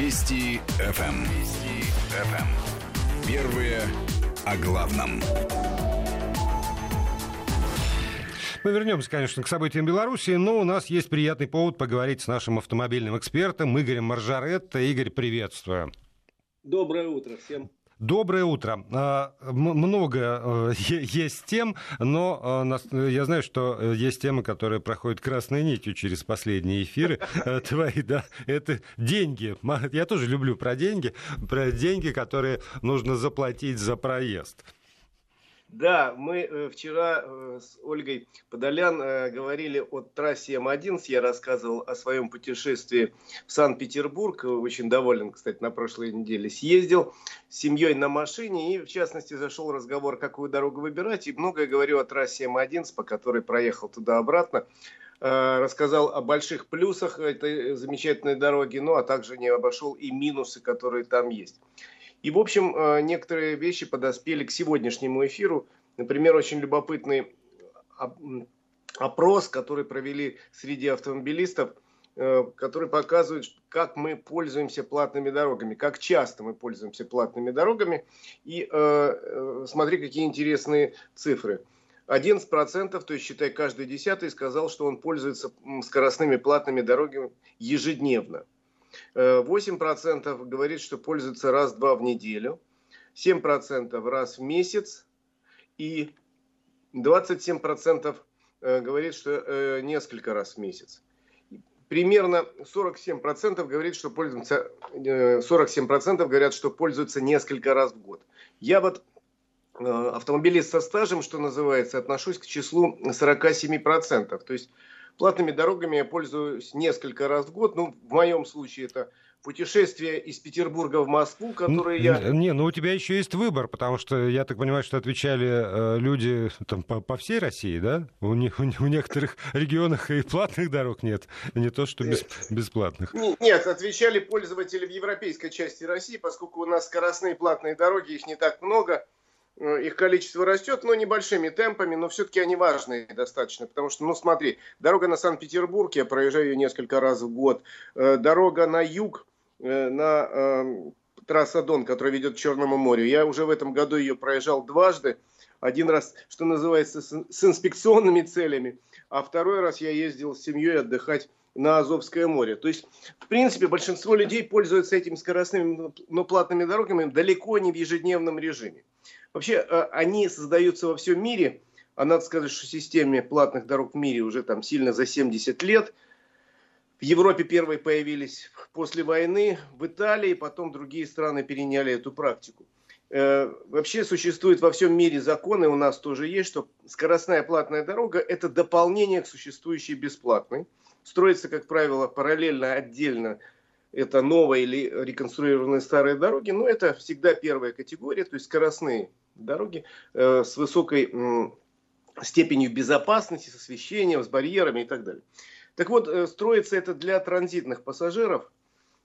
Вести ФМ. Эм. Вести ФМ. Эм. Первые о главном. Мы вернемся, конечно, к событиям Беларуси, но у нас есть приятный повод поговорить с нашим автомобильным экспертом Игорем Маржаретто. Игорь, приветствую. Доброе утро всем. Доброе утро. А, много э, есть тем, но э, я знаю, что э, есть темы, которые проходят красной нитью через последние эфиры твои, да, это деньги. Я тоже люблю про деньги, про деньги, которые нужно заплатить за проезд. Да, мы э, вчера э, с Ольгой Подолян э, говорили о трассе М11. Я рассказывал о своем путешествии в Санкт-Петербург. Очень доволен, кстати, на прошлой неделе. Съездил с семьей на машине и, в частности, зашел разговор, какую дорогу выбирать. И многое говорю о трассе М11, по которой проехал туда-обратно. Рассказал о больших плюсах этой замечательной дороги, ну а также не обошел и минусы, которые там есть. И, в общем, э, некоторые вещи подоспели к сегодняшнему эфиру. Например, очень любопытный опрос, который провели среди автомобилистов, э, который показывает, как мы пользуемся платными дорогами, как часто мы пользуемся платными дорогами. И э, смотри, какие интересные цифры. 11%, то есть считай каждый десятый, сказал, что он пользуется скоростными платными дорогами ежедневно. 8% говорит, что пользуется раз-два в неделю, 7% раз в месяц и 27% э, говорит, что э, несколько раз в месяц. Примерно 47% говорит, что пользуются, 47% э, говорят, что пользуются несколько раз в год. Я вот автомобилист со стажем, что называется, отношусь к числу 47%. То есть Платными дорогами я пользуюсь несколько раз в год. Ну, в моем случае это путешествие из Петербурга в Москву, которые я... Не, ну у тебя еще есть выбор, потому что я так понимаю, что отвечали э, люди там, по, по всей России, да? У, них, у, у некоторых регионах и платных дорог нет, не то что без, бесплатных. Нет, отвечали пользователи в европейской части России, поскольку у нас скоростные платные дороги, их не так много, их количество растет, но небольшими темпами, но все-таки они важные достаточно, потому что, ну смотри, дорога на Санкт-Петербург, я проезжаю ее несколько раз в год, э, дорога на юг, э, на э, трасса Дон, которая ведет к Черному морю, я уже в этом году ее проезжал дважды, один раз, что называется, с, с инспекционными целями, а второй раз я ездил с семьей отдыхать на Азовское море. То есть, в принципе, большинство людей пользуются этими скоростными, но платными дорогами далеко не в ежедневном режиме. Вообще, э, они создаются во всем мире. А надо сказать, что системе платных дорог в мире уже там сильно за 70 лет. В Европе первые появились после войны, в Италии, потом другие страны переняли эту практику. Э, вообще существует во всем мире законы, у нас тоже есть, что скоростная платная дорога – это дополнение к существующей бесплатной. Строится, как правило, параллельно, отдельно это новые или реконструированные старые дороги, но это всегда первая категория, то есть скоростные дороги э, с высокой степенью безопасности, с освещением, с барьерами и так далее. Так вот, э, строится это для транзитных пассажиров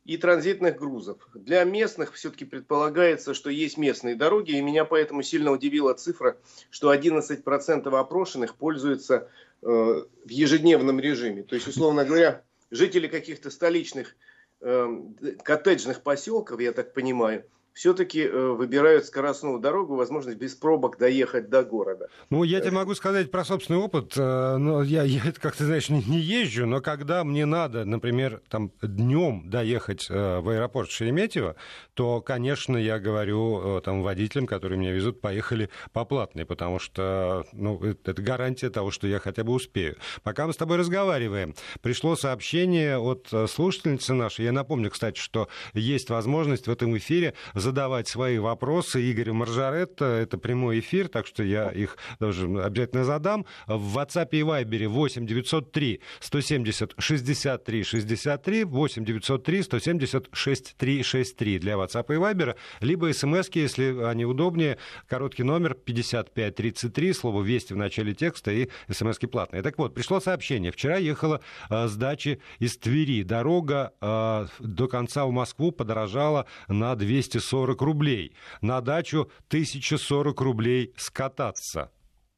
и транзитных грузов. Для местных все-таки предполагается, что есть местные дороги, и меня поэтому сильно удивила цифра, что 11% опрошенных пользуются э, в ежедневном режиме. То есть, условно говоря, жители каких-то столичных э, коттеджных поселков, я так понимаю, все-таки э, выбирают скоростную дорогу, возможность без пробок доехать до города. Ну, я тебе могу сказать про собственный опыт. Э, но я, я как ты знаешь, не, не езжу, но когда мне надо, например, там днем доехать э, в аэропорт Шереметьево, то, конечно, я говорю там водителям, которые меня везут, поехали по платной, потому что ну, это гарантия того, что я хотя бы успею. Пока мы с тобой разговариваем, пришло сообщение от слушательницы нашей. Я напомню, кстати, что есть возможность в этом эфире задавать свои вопросы Игорю Маржаретто. Это прямой эфир, так что я их даже обязательно задам. В WhatsApp и Viber 8 903 170 63 63 8 903 170 63 63 для WhatsApp и Viber, либо смс если они удобнее, короткий номер 5533, слово «Вести» в начале текста и смс платные. Так вот, пришло сообщение. Вчера ехала э, с дачи из Твери. Дорога э, до конца в Москву подорожала на 240 40 рублей. На дачу 1040 рублей скататься.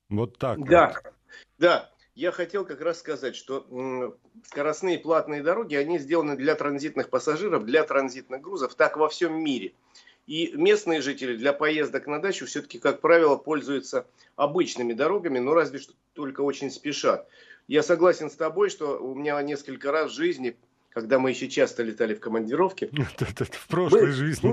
Вот так. Да, вот. да. я хотел как раз сказать, что скоростные платные дороги, они сделаны для транзитных пассажиров, для транзитных грузов, так во всем мире. И местные жители для поездок на дачу все-таки, как правило, пользуются обычными дорогами, но разве что только очень спешат. Я согласен с тобой, что у меня несколько раз в жизни, когда мы еще часто летали в командировке... В прошлой жизни.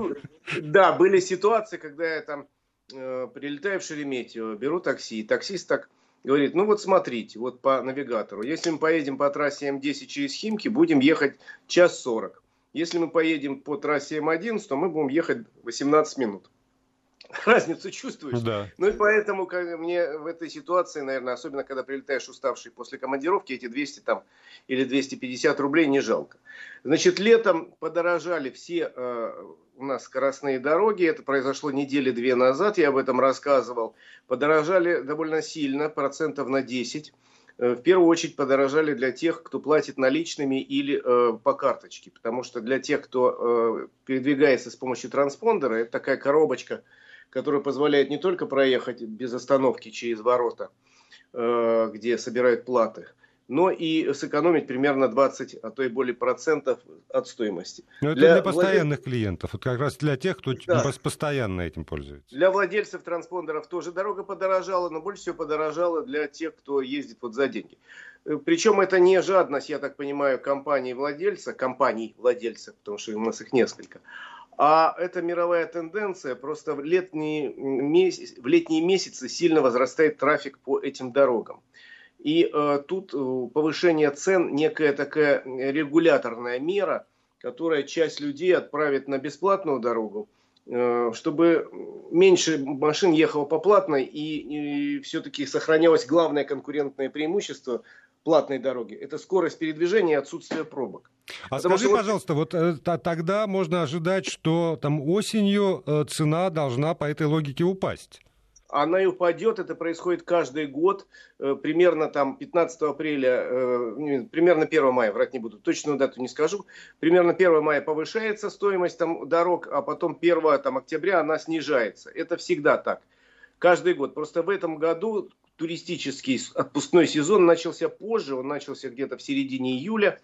Да, были ситуации, когда я там э, прилетаю в Шереметьево, беру такси, и таксист так говорит, ну вот смотрите, вот по навигатору, если мы поедем по трассе М10 через Химки, будем ехать час сорок. Если мы поедем по трассе М11, то мы будем ехать 18 минут. Разницу чувствуешь? Да. Ну и поэтому как, мне в этой ситуации, наверное, особенно когда прилетаешь уставший после командировки, эти 200 там или 250 рублей не жалко. Значит, летом подорожали все э, у нас скоростные дороги. Это произошло недели две назад, я об этом рассказывал. Подорожали довольно сильно, процентов на 10. Э, в первую очередь подорожали для тех, кто платит наличными или э, по карточке. Потому что для тех, кто э, передвигается с помощью транспондера, это такая коробочка, которая позволяет не только проехать без остановки через ворота, э, где собирают платы, но и сэкономить примерно 20, а то и более процентов от стоимости. Но это для, для постоянных владель... клиентов, вот как раз для тех, кто да. постоянно этим пользуется. Для владельцев транспондеров тоже дорога подорожала, но больше всего подорожала для тех, кто ездит вот за деньги. Э, Причем это не жадность, я так понимаю, компании-владельца, компаний-владельца, потому что у нас их несколько, а это мировая тенденция, просто в летние, в летние месяцы сильно возрастает трафик по этим дорогам. И э, тут э, повышение цен некая такая регуляторная мера, которая часть людей отправит на бесплатную дорогу, э, чтобы меньше машин ехало по платной и, и все-таки сохранялось главное конкурентное преимущество платной дороги. Это скорость передвижения и отсутствие пробок. А Потому скажи, что... пожалуйста, вот э, тогда можно ожидать, что там осенью э, цена должна по этой логике упасть она и упадет, это происходит каждый год, э, примерно там 15 апреля, э, примерно 1 мая, врать не буду, точную дату не скажу, примерно 1 мая повышается стоимость там, дорог, а потом 1 там, октября она снижается. Это всегда так, каждый год. Просто в этом году туристический отпускной сезон начался позже, он начался где-то в середине июля,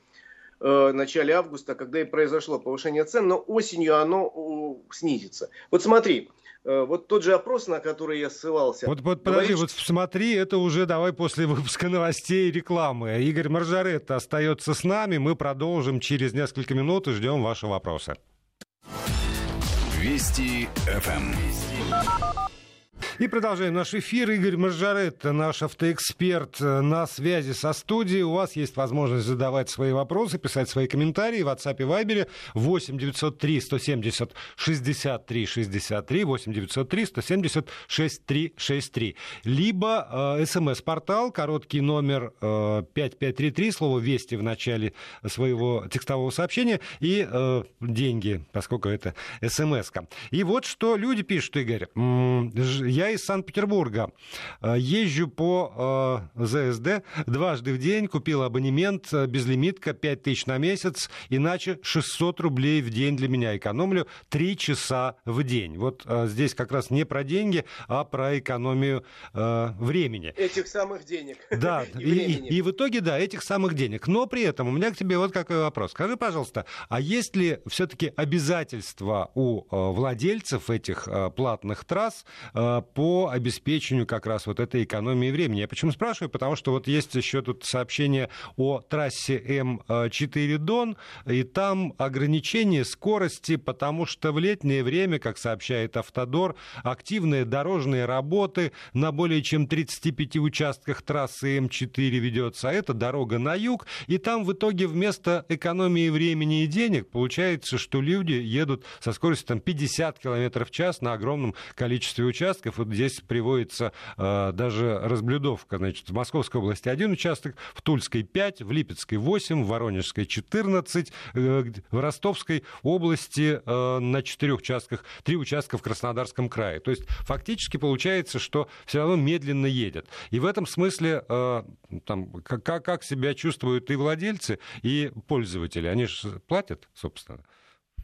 э, начале августа, когда и произошло повышение цен, но осенью оно снизится. Вот смотри, Э, вот тот же опрос, на который я ссылался. Вот, вот подожди, говорит, вот смотри, это уже давай после выпуска новостей и рекламы. Игорь Маржаретта остается с нами. Мы продолжим через несколько минут и ждем ваши вопросы. Вести ФМ. И продолжаем наш эфир. Игорь Маржарет, наш автоэксперт, э, на связи со студией. У вас есть возможность задавать свои вопросы, писать свои комментарии в WhatsApp и Viber 8 903 170 63 63 8 903 170 63 63. Либо э, смс-портал, короткий номер э, 5533, слово «Вести» в начале своего текстового сообщения и э, деньги, поскольку это смс-ка. И вот что люди пишут, Игорь. Я из Санкт-Петербурга. Э, езжу по э, ЗСД дважды в день, купил абонемент, э, безлимитка, 5 тысяч на месяц, иначе 600 рублей в день для меня. Экономлю 3 часа в день. Вот здесь как раз не про деньги, а про экономию времени. Этих самых денег. Да, и, и, и в итоге, да, этих самых денег. Но при этом у меня к тебе вот какой вопрос. Скажи, пожалуйста, а есть ли все-таки обязательства у владельцев этих платных трасс по обеспечению как раз вот этой экономии времени. Я почему спрашиваю? Потому что вот есть еще тут сообщение о трассе М4 Дон, и там ограничение скорости, потому что в летнее время, как сообщает Автодор, активные дорожные работы на более чем 35 участках трассы М4 ведется, а это дорога на юг, и там в итоге вместо экономии времени и денег получается, что люди едут со скоростью там, 50 км в час на огромном количестве участков. Вот здесь приводится э, даже разблюдовка. Значит, в Московской области один участок, в Тульской 5, в Липецкой 8, в Воронежской 14, э, в Ростовской области э, на четырех участках, три участка в Краснодарском крае. То есть фактически получается, что все равно медленно едет. И в этом смысле э, там, как, как себя чувствуют и владельцы, и пользователи. Они же платят, собственно.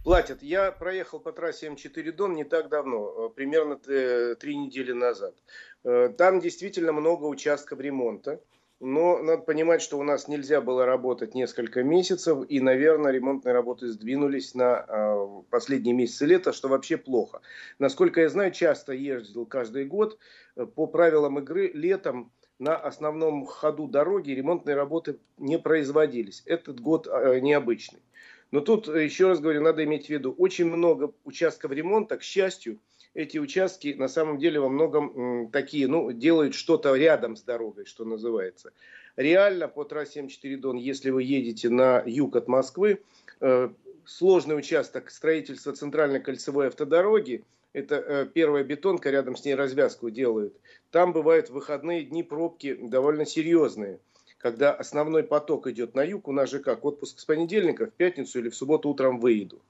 Платят. Я проехал по трассе М4 Дон не так давно, э, примерно три недели назад. Э, там действительно много участков ремонта. но надо понимать, что у нас нельзя было работать несколько месяцев, и, наверное, ремонтные работы сдвинулись на э, последние месяцы лета, что вообще плохо. Насколько я знаю, часто ездил каждый год э, по правилам игры летом на основном ходу дороги ремонтные работы не производились. Этот год э, необычный. Но тут, э, еще раз говорю, надо иметь в виду, очень много участков ремонта, к счастью, эти участки на самом деле во многом такие, ну, делают что-то рядом с дорогой, что называется. Реально по трассе М4 Дон, если вы едете на юг от Москвы, э, сложный участок строительства центральной кольцевой автодороги, это э, первая бетонка, рядом с ней развязку делают. Там бывают выходные дни пробки довольно серьезные когда основной поток идет на юг, у нас же как, отпуск с понедельника в пятницу или в субботу утром выеду.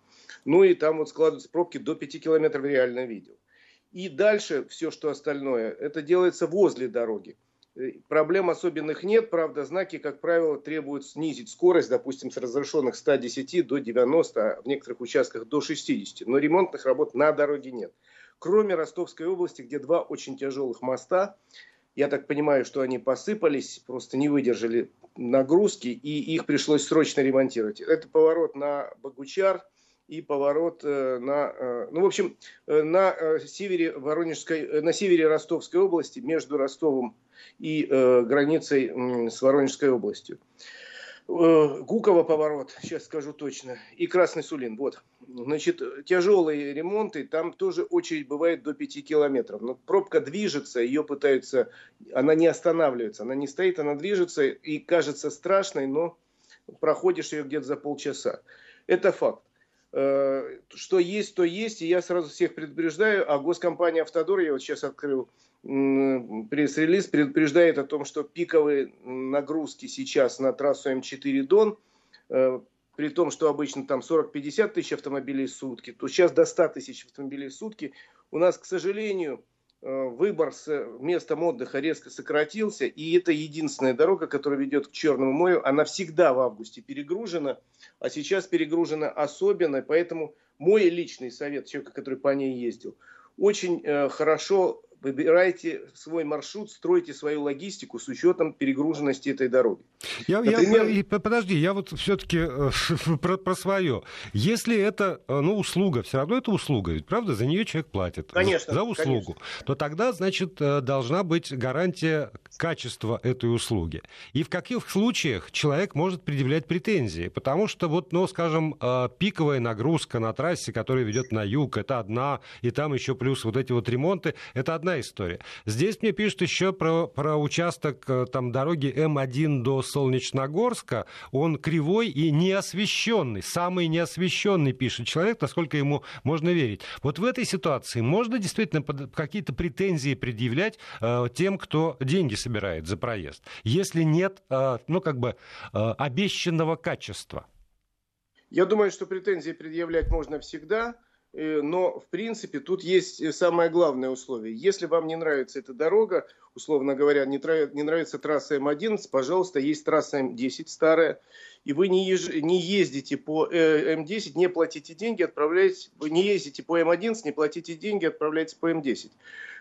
Ну и там вот складываются пробки до 5 километров, реально видел. И дальше все, что остальное, это делается возле дороги. Э, проблем особенных нет, правда, знаки, как правило, требуют снизить скорость, допустим, с разрешенных 110 до 90, а в некоторых участках до 60. Но ремонтных работ на дороге нет. Кроме Ростовской области, где два очень тяжелых моста, я так понимаю, что они посыпались, просто не выдержали нагрузки, и их пришлось срочно ремонтировать. Это поворот на Богучар – и поворот э, на, э, ну, в общем, э, на севере Воронежской, на севере Ростовской области, между Ростовом и границей с Воронежской областью. Гуково поворот, сейчас скажу точно, и Красный Сулин. Вот. Значит, тяжелые ремонты, там тоже очередь бывает до 5 километров. Но пробка движется, ее пытаются, она не останавливается, она не стоит, она движется и кажется страшной, но проходишь ее где-то за полчаса. Это факт. Э, что есть, то есть, и я сразу всех предупреждаю, а госкомпания «Автодор», я вот сейчас открыл пресс-релиз, предупреждает о том, что пиковые нагрузки сейчас на трассу М4 Дон, э, при том, что обычно там 40-50 тысяч автомобилей в сутки, то сейчас до 100 тысяч автомобилей в сутки. У нас, к сожалению, Э, выбор с местом отдыха резко сократился, и это единственная дорога, которая ведет к Черному морю. Она всегда в августе перегружена, а сейчас перегружена особенно, поэтому мой личный совет человека, который по ней ездил, очень э, хорошо выбирайте свой маршрут, стройте свою логистику с учетом перегруженности этой дороги. Я, Например... я, подожди, я вот все-таки э, про, про свое. Если это э, ну, услуга, все равно это услуга, ведь правда, за нее человек платит. Конечно. За услугу. Конечно. То тогда, значит, э, должна быть гарантия качества этой услуги. И в каких случаях человек может предъявлять претензии? Потому что вот, ну, скажем, пиковая нагрузка на трассе, которая ведет на юг, это одна, и там еще плюс вот эти вот ремонты, это одна история. Здесь мне пишут еще про, про участок э, там, дороги М1 до Солнечногорска. Он кривой и неосвещенный. Самый неосвещенный, пишет человек, насколько ему можно верить. Вот в этой ситуации можно действительно какие-то претензии предъявлять э, тем, кто деньги собирает за проезд, если нет, э, ну, как бы, э, обещанного качества? Я думаю, что претензии предъявлять можно всегда. Э, но, в принципе, тут есть э, самое главное условие. Если вам не нравится эта дорога, условно говоря, не, не нравится трасса М11, пожалуйста, есть трасса М10 старая, и вы не, еж... не ездите по э, М10, не платите деньги, отправляетесь, не ездите по М11, не платите деньги, отправляетесь по М10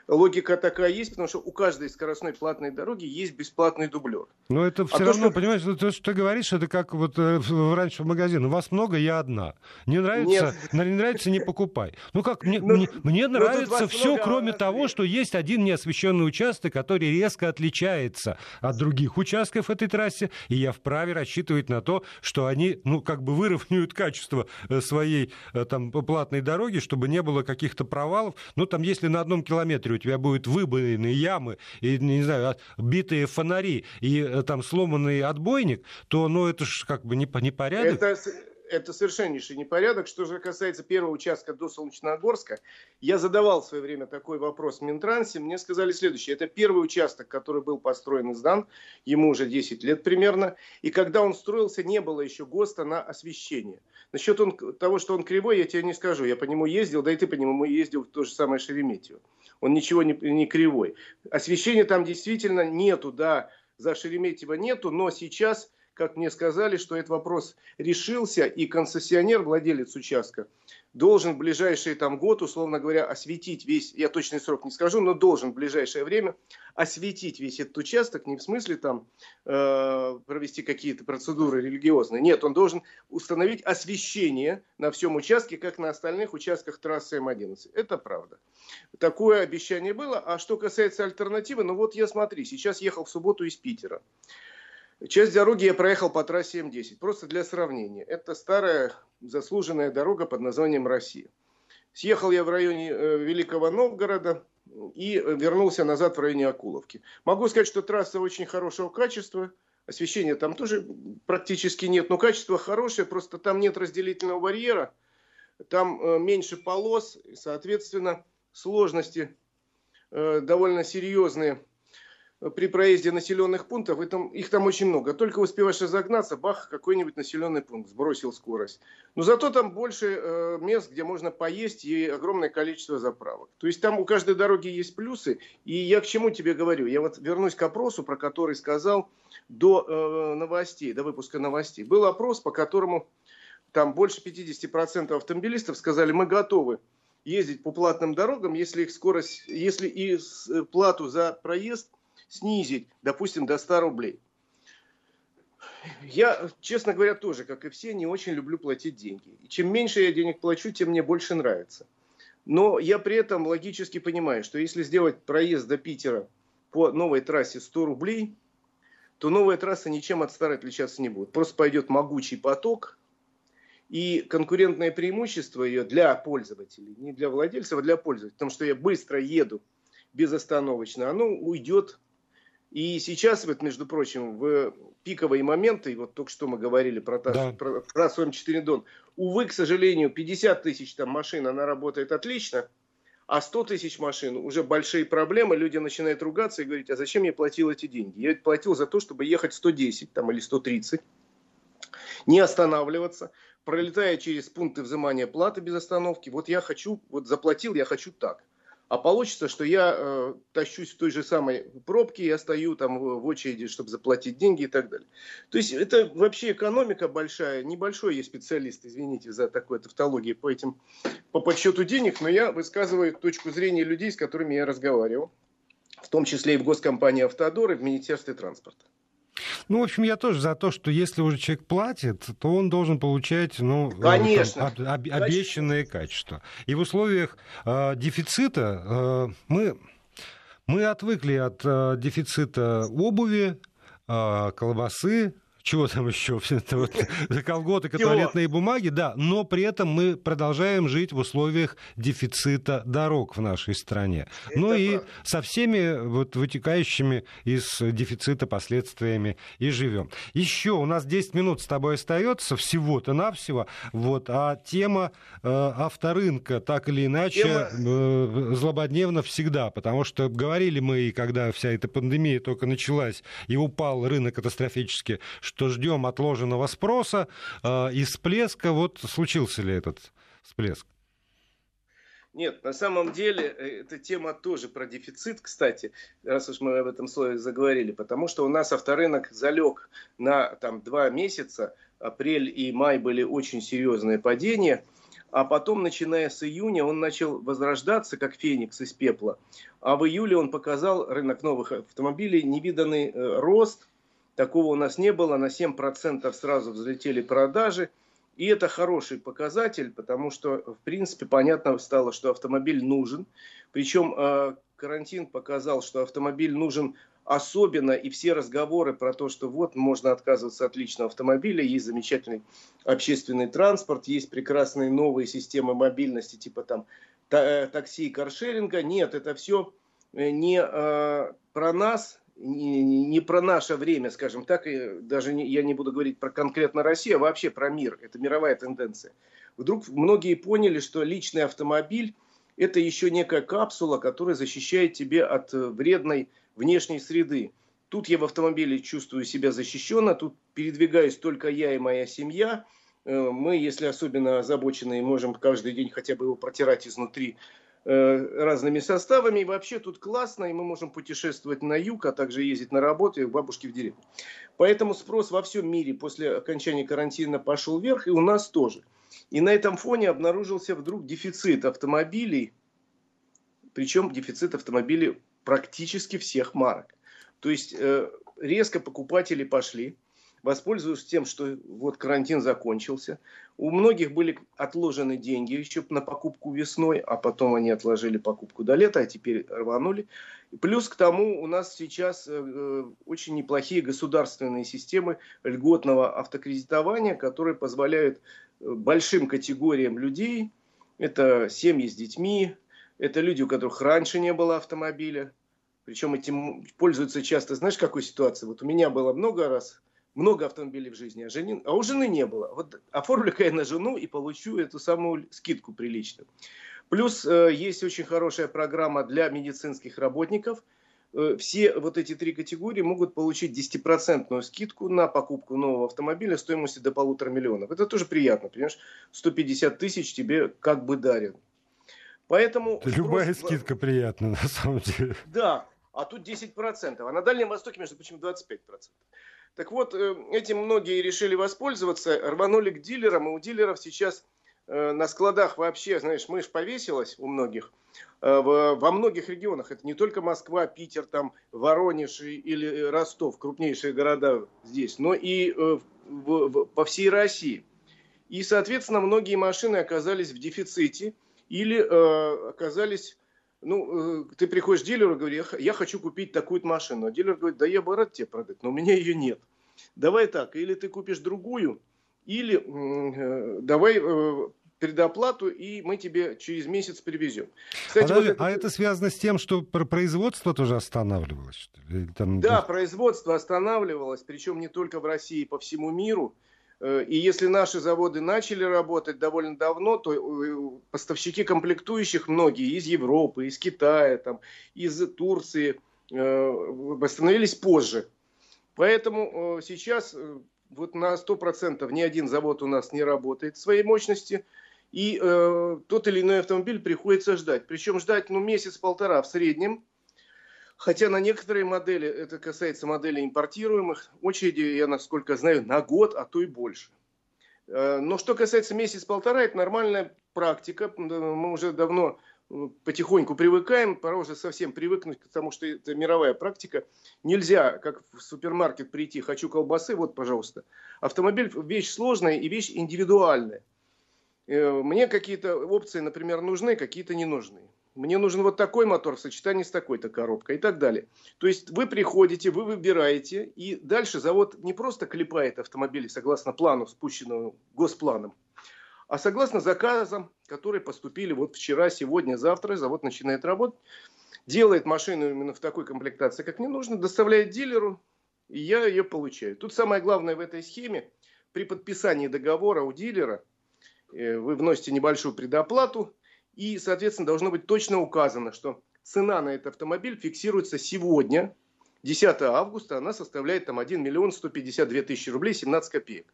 логика такая есть, потому что у каждой скоростной платной дороги есть бесплатный дублер. Но это все а равно, то, что... понимаешь, то, что ты говоришь, это как вот э, раньше в магазин. У вас много, я одна. Не нравится, не нравится, не покупай. Ну как, мне, ну, мне, мне ну, нравится все, много, кроме а... того, что есть один неосвещенный участок, который резко отличается от других участков этой трассе, и я вправе рассчитывать на то, что они, ну, как бы выровняют качество э, своей э, там платной дороги, чтобы не было каких-то провалов. Ну, там, если на одном километре у тебя будут выбоины, ямы, и, не знаю, битые фонари и э, там сломанный отбойник, то, ну, это же как бы не, не порядок. Это это совершеннейший непорядок. Что же касается первого участка до Солнечногорска, я задавал в свое время такой вопрос в Минтрансе. Мне сказали следующее. Это первый участок, который был построен и сдан. Ему уже 10 лет примерно. И когда он строился, не было еще ГОСТа на освещение. Насчет он, того, что он кривой, я тебе не скажу. Я по нему ездил, да и ты по нему ездил в то же самое Шереметьево. Он ничего не, не кривой. Освещения там действительно нету, да, за Шереметьево нету, но сейчас как мне сказали, что этот вопрос решился, и концессионер, владелец участка, должен в ближайший там год, условно говоря, осветить весь, я точный срок не скажу, но должен в ближайшее время осветить весь этот участок, не в смысле там э, провести какие-то процедуры религиозные, нет, он должен установить освещение на всем участке, как на остальных участках трассы М11. Это правда. Такое обещание было. А что касается альтернативы, ну вот я смотри, сейчас ехал в субботу из Питера. Часть дороги я проехал по трассе М10. Просто для сравнения. Это старая заслуженная дорога под названием Россия. Съехал я в районе э, Великого Новгорода и вернулся назад в районе Акуловки. Могу сказать, что трасса очень хорошего качества. Освещения там тоже практически нет, но качество хорошее, просто там нет разделительного барьера, там э, меньше полос, соответственно, сложности э, довольно серьезные при проезде населенных пунктов, этом, их там очень много. Только успеваешь разогнаться, бах, какой-нибудь населенный пункт, сбросил скорость. Но зато там больше э, мест, где можно поесть и огромное количество заправок. То есть там у каждой дороги есть плюсы. И я к чему тебе говорю? Я вот вернусь к опросу, про который сказал до э, новостей, до выпуска новостей. Был опрос, по которому там больше 50% автомобилистов сказали, мы готовы ездить по платным дорогам, если их скорость, если и э, плату за проезд снизить, допустим, до 100 рублей. Я, честно говоря, тоже, как и все, не очень люблю платить деньги. И чем меньше я денег плачу, тем мне больше нравится. Но я при этом логически понимаю, что если сделать проезд до Питера по новой трассе 100 рублей, то новая трасса ничем от старой отличаться не будет. Просто пойдет могучий поток, и конкурентное преимущество ее для пользователей, не для владельцев, а для пользователей, потому что я быстро еду безостановочно, оно уйдет и сейчас, вот, между прочим, в пиковые моменты, вот только что мы говорили про, да. про трассу М4 Дон, увы, к сожалению, 50 тысяч там машин, она работает отлично, а 100 тысяч машин уже большие проблемы, люди начинают ругаться и говорить, а зачем я платил эти деньги? Я платил за то, чтобы ехать 110 там, или 130, не останавливаться, пролетая через пункты взимания платы без остановки. Вот я хочу, вот заплатил, я хочу так – а получится, что я э, тащусь в той же самой пробке, я стою там в очереди, чтобы заплатить деньги и так далее. То есть это вообще экономика большая. Небольшой я специалист, извините за такую тавтологию по этим, по подсчету денег, но я высказываю точку зрения людей, с которыми я разговаривал, в том числе и в госкомпании «Автодор» и в Министерстве транспорта. Ну, в общем, я тоже за то, что если уже человек платит, то он должен получать ну, Конечно. Там, об, об, обещанное качество. И в условиях э, дефицита э, мы, мы отвыкли от э, дефицита обуви, э, колбасы, чего там еще, это вот, колготок и туалетные бумаги, да, но при этом мы продолжаем жить в условиях дефицита дорог в нашей стране. Это ну и со всеми вот вытекающими из дефицита последствиями и живем. Еще у нас 10 минут с тобой остается, всего-то навсего, вот, а тема э, авторынка так или иначе тема... э, злободневна всегда, потому что говорили мы, когда вся эта пандемия только началась, и упал рынок катастрофически, что ждем отложенного спроса э, и всплеска. Вот случился ли этот всплеск? Нет, на самом деле э, эта тема тоже про дефицит, кстати, раз уж мы об этом слове заговорили, потому что у нас авторынок залег на там, два месяца, апрель и май были очень серьезные падения, а потом, начиная с июня, он начал возрождаться, как феникс из пепла, а в июле он показал рынок новых автомобилей невиданный э, рост, Такого у нас не было. На 7% сразу взлетели продажи. И это хороший показатель, потому что, в принципе, понятно стало, что автомобиль нужен. Причем э, карантин показал, что автомобиль нужен особенно, и все разговоры про то, что вот можно отказываться от личного автомобиля, есть замечательный общественный транспорт, есть прекрасные новые системы мобильности, типа там э, такси и каршеринга. Нет, это все э, не про нас, не, не про наше время, скажем так, и даже не, я не буду говорить про конкретно Россию, а вообще про мир. Это мировая тенденция. Вдруг многие поняли, что личный автомобиль – это еще некая капсула, которая защищает тебя от э, вредной внешней среды. Тут я в автомобиле чувствую себя защищенно, тут передвигаюсь только я и моя семья. Э, мы, если особенно озабоченные, можем каждый день хотя бы его протирать изнутри разными составами. И вообще тут классно, и мы можем путешествовать на юг, а также ездить на работу и бабушки в деревню. Поэтому спрос во всем мире после окончания карантина пошел вверх, и у нас тоже. И на этом фоне обнаружился вдруг дефицит автомобилей, причем дефицит автомобилей практически всех марок. То есть э, резко покупатели пошли, воспользовавшись тем, что вот карантин закончился. У многих были отложены деньги еще на покупку весной, а потом они отложили покупку до лета, а теперь рванули. Плюс к тому у нас сейчас э, очень неплохие государственные системы льготного автокредитования, которые позволяют э, большим категориям людей, это семьи с детьми, это люди, у которых раньше не было автомобиля, причем этим пользуются часто, знаешь, какой ситуации? Вот у меня было много раз, много автомобилей в жизни, а, женин, а у жены не было. Вот оформлю-ка я на жену и получу эту самую скидку приличную. Плюс э, есть очень хорошая программа для медицинских работников. Э, все вот эти три категории могут получить 10% скидку на покупку нового автомобиля стоимостью до полутора миллионов. Это тоже приятно, понимаешь? 150 тысяч тебе как бы дарят. Поэтому Любая спрос... скидка приятна, на самом деле. Да, а тут 10%. А на Дальнем Востоке, между прочим, 25%. Так вот, э, этим многие решили воспользоваться, рванули к дилерам, и у дилеров сейчас Э, на складах вообще, знаешь, мышь повесилась у многих. Э, во многих регионах, это не только Москва, Питер, там, Воронеж или Ростов, крупнейшие города здесь, но и в, в, по всей России. И, соответственно, многие машины оказались в дефиците или э, оказались, ну, э, ты приходишь к дилеру говоришь, я хочу купить такую машину. А дилер говорит, да я бы рад тебе продать, но у меня ее нет. Давай так, или ты купишь другую, или э, давай э, предоплату, и мы тебе через месяц привезем. Кстати, а, вот это... а это связано с тем, что производство тоже останавливалось? Там... Да, производство останавливалось, причем не только в России, по всему миру. Э, и если наши заводы начали работать довольно давно, то поставщики комплектующих многие из Европы, из Китая, там, из Турции восстановились позже. Поэтому сейчас вот на 100% ни один завод у нас не работает в своей мощности, и э, тот или иной автомобиль приходится ждать. Причем ждать ну, месяц-полтора в среднем, хотя на некоторые модели, это касается моделей импортируемых, очереди, я насколько знаю, на год, а то и больше. Э, но что касается месяц-полтора, это нормальная практика, мы уже давно потихоньку привыкаем, пора уже совсем привыкнуть к тому, что это мировая практика. Нельзя, как в супермаркет прийти, хочу колбасы, вот, пожалуйста. Автомобиль вещь сложная и вещь индивидуальная. Э, мне какие-то опции, например, нужны, какие-то не нужны. Мне нужен вот такой мотор в сочетании с такой-то коробкой и так далее. То есть вы приходите, вы выбираете, и дальше завод не просто клепает автомобили согласно плану, спущенному госпланом, а согласно заказам, которые поступили вот вчера, сегодня, завтра, завод начинает работать, делает машину именно в такой комплектации, как мне нужно, доставляет дилеру, и я ее получаю. Тут самое главное в этой схеме, при подписании договора у дилера, э, вы вносите небольшую предоплату, и, соответственно, должно быть точно указано, что цена на этот автомобиль фиксируется сегодня, 10 августа, она составляет там 1 миллион 152 тысячи рублей 17 копеек.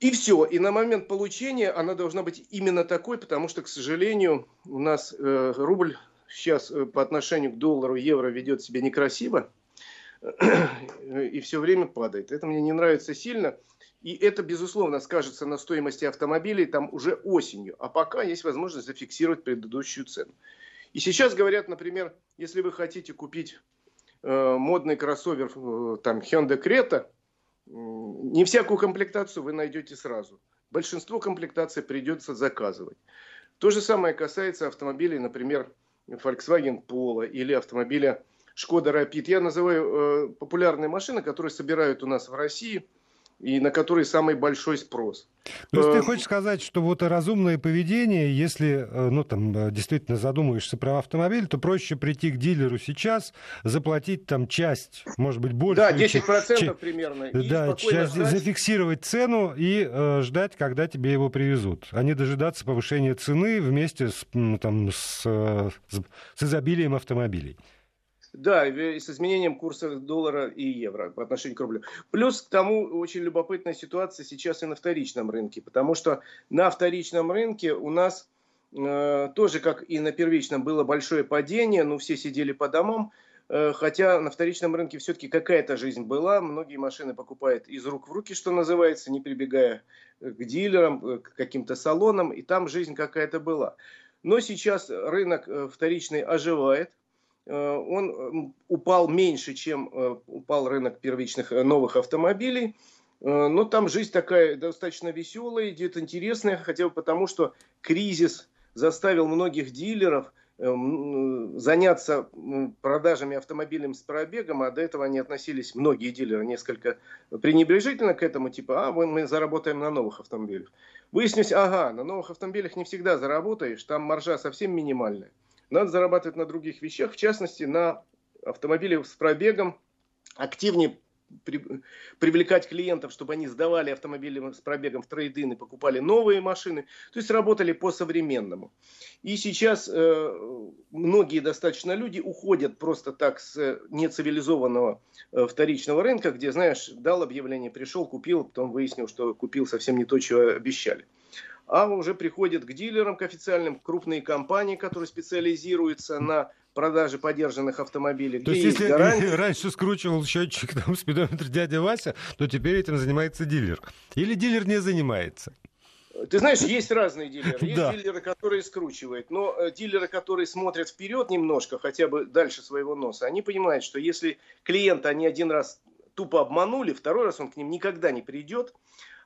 И все. И на момент получения она должна быть именно такой, потому что, к сожалению, у нас э, рубль сейчас э, по отношению к доллару, евро ведет себя некрасиво и все время падает. Это мне не нравится сильно. И это, безусловно, скажется на стоимости автомобилей там уже осенью. А пока есть возможность зафиксировать предыдущую цену. И сейчас говорят, например, если вы хотите купить э, модный кроссовер э, там Hyundai Creta, не всякую комплектацию вы найдете сразу. Большинство комплектаций придется заказывать. То же самое касается автомобилей, например, Volkswagen Polo или автомобиля Skoda Rapid. Я называю э, популярные машины, которые собирают у нас в России – и на который самый большой спрос. То есть ты э, хочешь сказать, что вот разумное поведение, если э, ну, там, э, действительно задумываешься про автомобиль, то проще прийти к дилеру сейчас, заплатить там часть, может быть, больше. Да, 10% ч- примерно. Да, часть, ждать... зафиксировать цену и э, ждать, когда тебе его привезут, а не дожидаться повышения цены вместе с, там, с, с изобилием автомобилей. Да, с изменением курса доллара и евро по отношению к рублю. Плюс к тому очень любопытная ситуация сейчас и на вторичном рынке, потому что на вторичном рынке у нас э, тоже, как и на первичном, было большое падение, ну, все сидели по домам, э, хотя на вторичном рынке все-таки какая-то жизнь была, многие машины покупают из рук в руки, что называется, не прибегая к дилерам, к каким-то салонам, и там жизнь какая-то была. Но сейчас рынок вторичный оживает, он упал меньше, чем упал рынок первичных новых автомобилей, Э, но там жизнь такая достаточно веселая, идет интересная, хотя бы потому, что кризис заставил многих дилеров эм, заняться продажами автомобилей с пробегом, а до этого они относились, многие дилеры, несколько пренебрежительно к этому, типа, а, мы заработаем на новых автомобилях. Выяснилось, ага, на новых автомобилях не всегда заработаешь, там маржа совсем минимальная. Надо зарабатывать на других вещах, в частности, на автомобилях с пробегом, активнее при, привлекать клиентов, чтобы они сдавали автомобили с пробегом в трейдин и покупали новые машины. То есть работали по-современному. И сейчас э, многие достаточно люди уходят просто так с нецивилизованного э, вторичного рынка, где, знаешь, дал объявление, пришел, купил, потом выяснил, что купил совсем не то, чего обещали а уже приходят к дилерам, к официальным, крупные компании, которые специализируются на продаже подержанных автомобилей. То есть, есть если гарантия... раньше скручивал счетчик там, спидометр дядя Вася, то теперь этим занимается дилер. Или дилер не занимается? Ты знаешь, есть разные дилеры. Есть да. дилеры, которые скручивают. Но э, дилеры, которые смотрят вперед немножко, хотя бы дальше своего носа, они понимают, что если клиента они один раз тупо обманули, второй раз он к ним никогда не придет.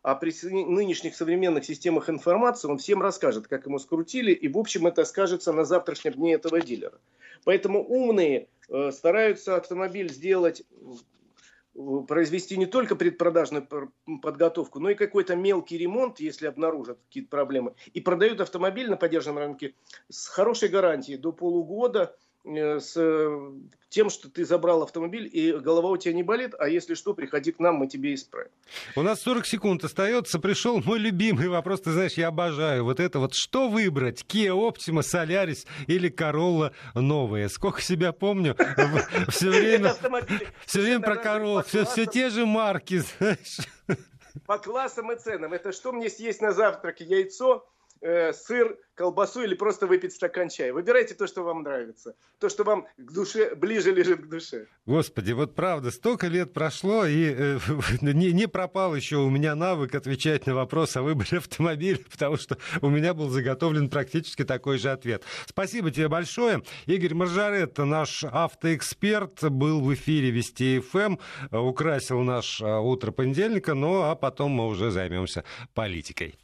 А при нынешних современных системах информации он всем расскажет, как ему скрутили, и в общем это скажется на завтрашнем дне этого дилера. Поэтому умные э, стараются автомобиль сделать произвести не только предпродажную подготовку, но и какой-то мелкий ремонт, если обнаружат какие-то проблемы. И продают автомобиль на поддержанном рынке с хорошей гарантией до полугода, с э, тем, что ты забрал автомобиль, и голова у тебя не болит, а если что, приходи к нам, мы тебе исправим. У нас 40 секунд остается. Пришел мой любимый вопрос. Ты знаешь, я обожаю вот это вот. Что выбрать? Kia Optima, Solaris или Corolla новая? Сколько себя помню, все время, все время про Corolla, все, все те же марки, знаешь. По классам и ценам. Это что мне съесть на завтрак? Яйцо, э, сыр, колбасу или просто выпить стакан чая. Выбирайте то, что вам нравится. То, что вам к душе, ближе лежит к душе. Господи, вот правда, столько лет прошло, и э, не, не пропал еще у меня навык отвечать на вопрос о выборе автомобиля, потому что у меня был заготовлен практически такой же ответ. Спасибо тебе большое. Игорь Маржарет, наш автоэксперт, был в эфире Вести ФМ, украсил наш э, утро понедельника, ну а потом мы уже займемся политикой.